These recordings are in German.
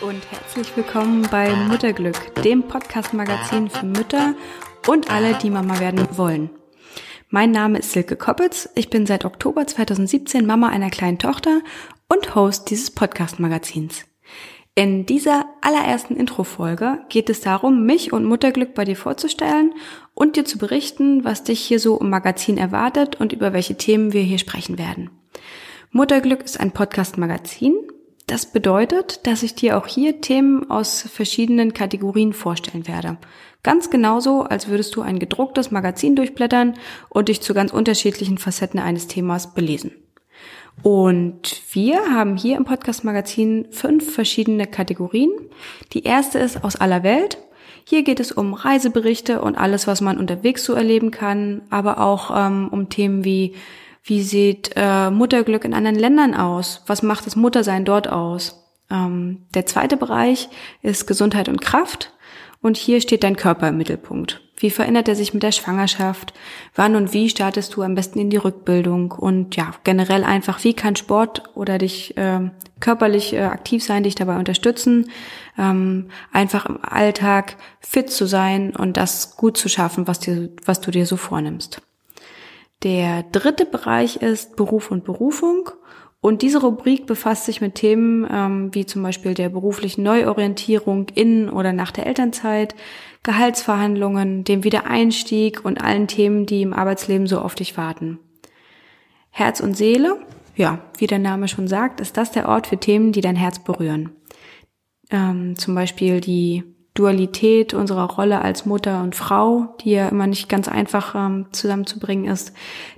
und herzlich willkommen bei Mutterglück, dem Podcast-Magazin für Mütter und alle, die Mama werden wollen. Mein Name ist Silke Koppitz. Ich bin seit Oktober 2017 Mama einer kleinen Tochter und Host dieses Podcast-Magazins. In dieser allerersten Intro-Folge geht es darum, mich und Mutterglück bei dir vorzustellen und dir zu berichten, was dich hier so im Magazin erwartet und über welche Themen wir hier sprechen werden. Mutterglück ist ein Podcast-Magazin, das bedeutet, dass ich dir auch hier Themen aus verschiedenen Kategorien vorstellen werde. Ganz genauso, als würdest du ein gedrucktes Magazin durchblättern und dich zu ganz unterschiedlichen Facetten eines Themas belesen. Und wir haben hier im Podcast Magazin fünf verschiedene Kategorien. Die erste ist aus aller Welt. Hier geht es um Reiseberichte und alles, was man unterwegs so erleben kann, aber auch ähm, um Themen wie wie sieht äh, Mutterglück in anderen Ländern aus? Was macht das Muttersein dort aus? Ähm, der zweite Bereich ist Gesundheit und Kraft. Und hier steht dein Körper im Mittelpunkt. Wie verändert er sich mit der Schwangerschaft? Wann und wie startest du am besten in die Rückbildung? Und ja, generell einfach, wie kann Sport oder dich äh, körperlich äh, aktiv sein, dich dabei unterstützen, ähm, einfach im Alltag fit zu sein und das gut zu schaffen, was, dir, was du dir so vornimmst. Der dritte Bereich ist Beruf und Berufung. Und diese Rubrik befasst sich mit Themen ähm, wie zum Beispiel der beruflichen Neuorientierung in oder nach der Elternzeit, Gehaltsverhandlungen, dem Wiedereinstieg und allen Themen, die im Arbeitsleben so auf dich warten. Herz und Seele, ja, wie der Name schon sagt, ist das der Ort für Themen, die dein Herz berühren. Ähm, zum Beispiel die Dualität unserer Rolle als Mutter und Frau, die ja immer nicht ganz einfach ähm, zusammenzubringen ist,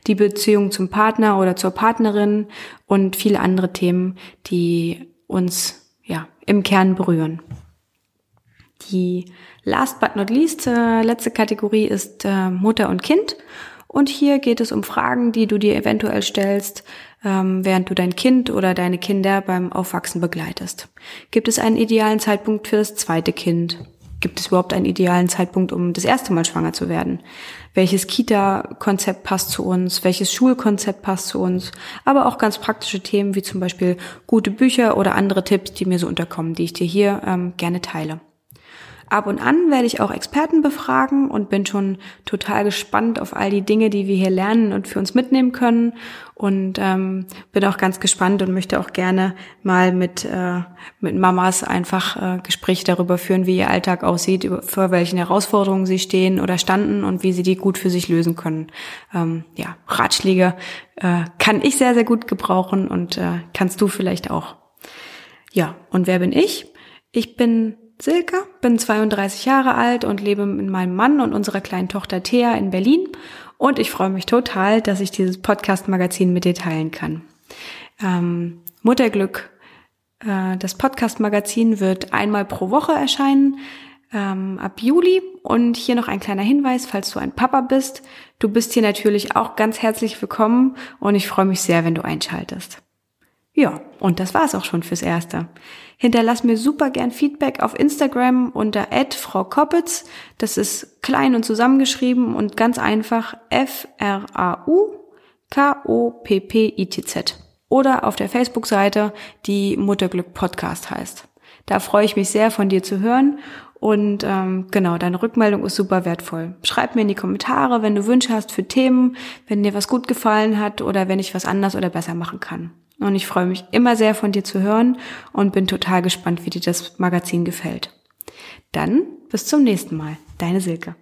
die Beziehung zum Partner oder zur Partnerin und viele andere Themen, die uns ja im Kern berühren. Die last but not least äh, letzte Kategorie ist äh, Mutter und Kind. Und hier geht es um Fragen, die du dir eventuell stellst, ähm, während du dein Kind oder deine Kinder beim Aufwachsen begleitest. Gibt es einen idealen Zeitpunkt für das zweite Kind? Gibt es überhaupt einen idealen Zeitpunkt, um das erste Mal schwanger zu werden? Welches Kita-Konzept passt zu uns? Welches Schulkonzept passt zu uns? Aber auch ganz praktische Themen wie zum Beispiel gute Bücher oder andere Tipps, die mir so unterkommen, die ich dir hier ähm, gerne teile. Ab und an werde ich auch Experten befragen und bin schon total gespannt auf all die Dinge, die wir hier lernen und für uns mitnehmen können. Und ähm, bin auch ganz gespannt und möchte auch gerne mal mit, äh, mit Mamas einfach äh, Gespräche darüber führen, wie ihr Alltag aussieht, vor welchen Herausforderungen sie stehen oder standen und wie sie die gut für sich lösen können. Ähm, ja, Ratschläge äh, kann ich sehr, sehr gut gebrauchen und äh, kannst du vielleicht auch. Ja, und wer bin ich? Ich bin Silke, bin 32 Jahre alt und lebe mit meinem Mann und unserer kleinen Tochter Thea in Berlin. Und ich freue mich total, dass ich dieses Podcast-Magazin mit dir teilen kann. Ähm, Mutterglück, äh, das Podcast-Magazin wird einmal pro Woche erscheinen ähm, ab Juli. Und hier noch ein kleiner Hinweis, falls du ein Papa bist. Du bist hier natürlich auch ganz herzlich willkommen und ich freue mich sehr, wenn du einschaltest. Ja, und das war's auch schon fürs Erste. Hinterlass mir super gern Feedback auf Instagram unter Frau Koppitz. Das ist klein und zusammengeschrieben und ganz einfach F-R-A-U-K-O-P-P-I-T-Z. Oder auf der Facebook-Seite, die Mutterglück Podcast heißt. Da freue ich mich sehr, von dir zu hören. Und ähm, genau, deine Rückmeldung ist super wertvoll. Schreib mir in die Kommentare, wenn du Wünsche hast für Themen, wenn dir was gut gefallen hat oder wenn ich was anders oder besser machen kann. Und ich freue mich immer sehr von dir zu hören und bin total gespannt, wie dir das Magazin gefällt. Dann bis zum nächsten Mal. Deine Silke.